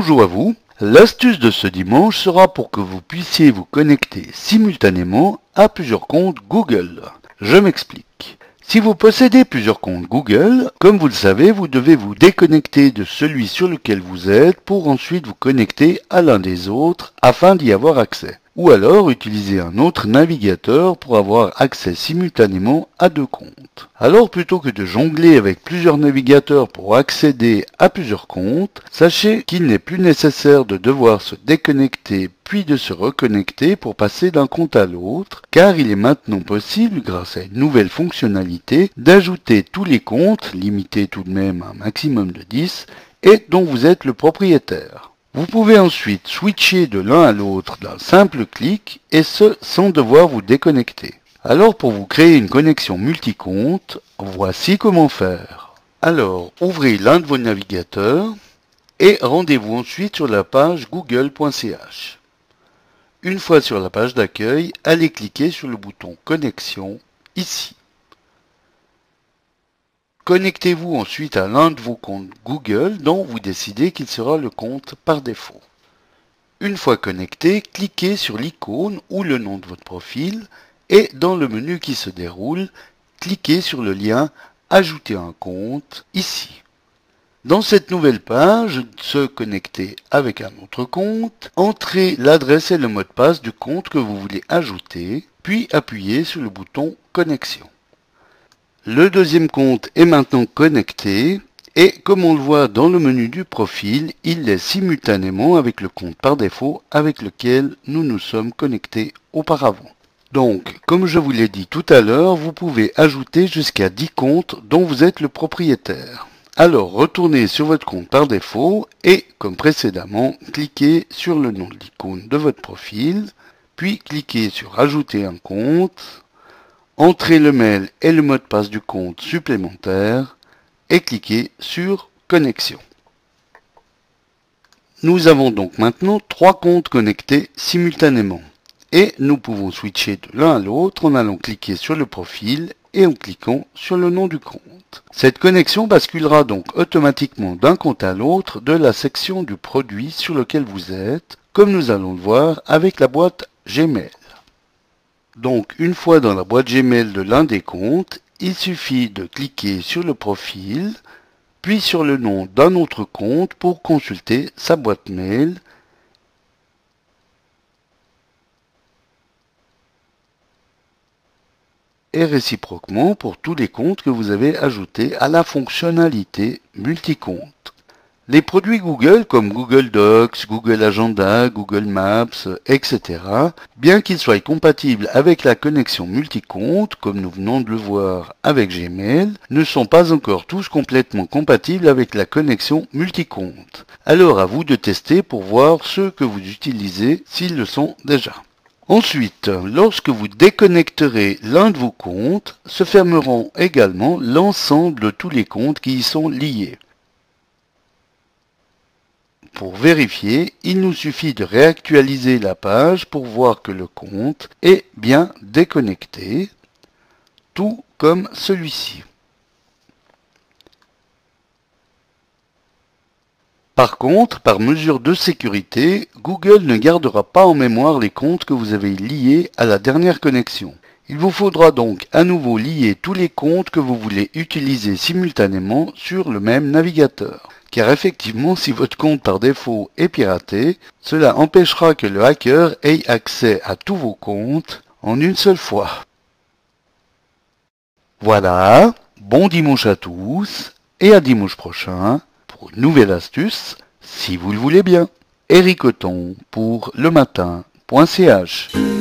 Bonjour à vous. L'astuce de ce dimanche sera pour que vous puissiez vous connecter simultanément à plusieurs comptes Google. Je m'explique. Si vous possédez plusieurs comptes Google, comme vous le savez, vous devez vous déconnecter de celui sur lequel vous êtes pour ensuite vous connecter à l'un des autres afin d'y avoir accès. Ou alors utiliser un autre navigateur pour avoir accès simultanément à deux comptes. Alors plutôt que de jongler avec plusieurs navigateurs pour accéder à plusieurs comptes, sachez qu'il n'est plus nécessaire de devoir se déconnecter puis de se reconnecter pour passer d'un compte à l'autre, car il est maintenant possible, grâce à une nouvelle fonctionnalité, d'ajouter tous les comptes, limités tout de même à un maximum de 10, et dont vous êtes le propriétaire. Vous pouvez ensuite switcher de l'un à l'autre d'un simple clic, et ce sans devoir vous déconnecter. Alors pour vous créer une connexion multicompte, voici comment faire. Alors, ouvrez l'un de vos navigateurs et rendez-vous ensuite sur la page google.ch. Une fois sur la page d'accueil, allez cliquer sur le bouton Connexion ici. Connectez-vous ensuite à l'un de vos comptes Google dont vous décidez qu'il sera le compte par défaut. Une fois connecté, cliquez sur l'icône ou le nom de votre profil et dans le menu qui se déroule, cliquez sur le lien Ajouter un compte ici. Dans cette nouvelle page, se connecter avec un autre compte, entrez l'adresse et le mot de passe du compte que vous voulez ajouter, puis appuyez sur le bouton Connexion. Le deuxième compte est maintenant connecté et comme on le voit dans le menu du profil, il l'est simultanément avec le compte par défaut avec lequel nous nous sommes connectés auparavant. Donc, comme je vous l'ai dit tout à l'heure, vous pouvez ajouter jusqu'à 10 comptes dont vous êtes le propriétaire. Alors retournez sur votre compte par défaut et, comme précédemment, cliquez sur le nom de l'icône de votre profil, puis cliquez sur Ajouter un compte, entrez le mail et le mot de passe du compte supplémentaire et cliquez sur Connexion. Nous avons donc maintenant trois comptes connectés simultanément et nous pouvons switcher de l'un à l'autre en allant cliquer sur le profil et en cliquant sur le nom du compte. Cette connexion basculera donc automatiquement d'un compte à l'autre de la section du produit sur lequel vous êtes, comme nous allons le voir avec la boîte Gmail. Donc une fois dans la boîte Gmail de l'un des comptes, il suffit de cliquer sur le profil, puis sur le nom d'un autre compte pour consulter sa boîte mail et réciproquement pour tous les comptes que vous avez ajoutés à la fonctionnalité multicompte. Les produits Google comme Google Docs, Google Agenda, Google Maps, etc., bien qu'ils soient compatibles avec la connexion multicompte, comme nous venons de le voir avec Gmail, ne sont pas encore tous complètement compatibles avec la connexion multicompte. Alors à vous de tester pour voir ceux que vous utilisez s'ils le sont déjà. Ensuite, lorsque vous déconnecterez l'un de vos comptes, se fermeront également l'ensemble de tous les comptes qui y sont liés. Pour vérifier, il nous suffit de réactualiser la page pour voir que le compte est bien déconnecté, tout comme celui-ci. Par contre, par mesure de sécurité, Google ne gardera pas en mémoire les comptes que vous avez liés à la dernière connexion. Il vous faudra donc à nouveau lier tous les comptes que vous voulez utiliser simultanément sur le même navigateur. Car effectivement, si votre compte par défaut est piraté, cela empêchera que le hacker ait accès à tous vos comptes en une seule fois. Voilà, bon dimanche à tous et à dimanche prochain pour une nouvelle astuce, si vous le voulez bien. Eric pour le matin.ch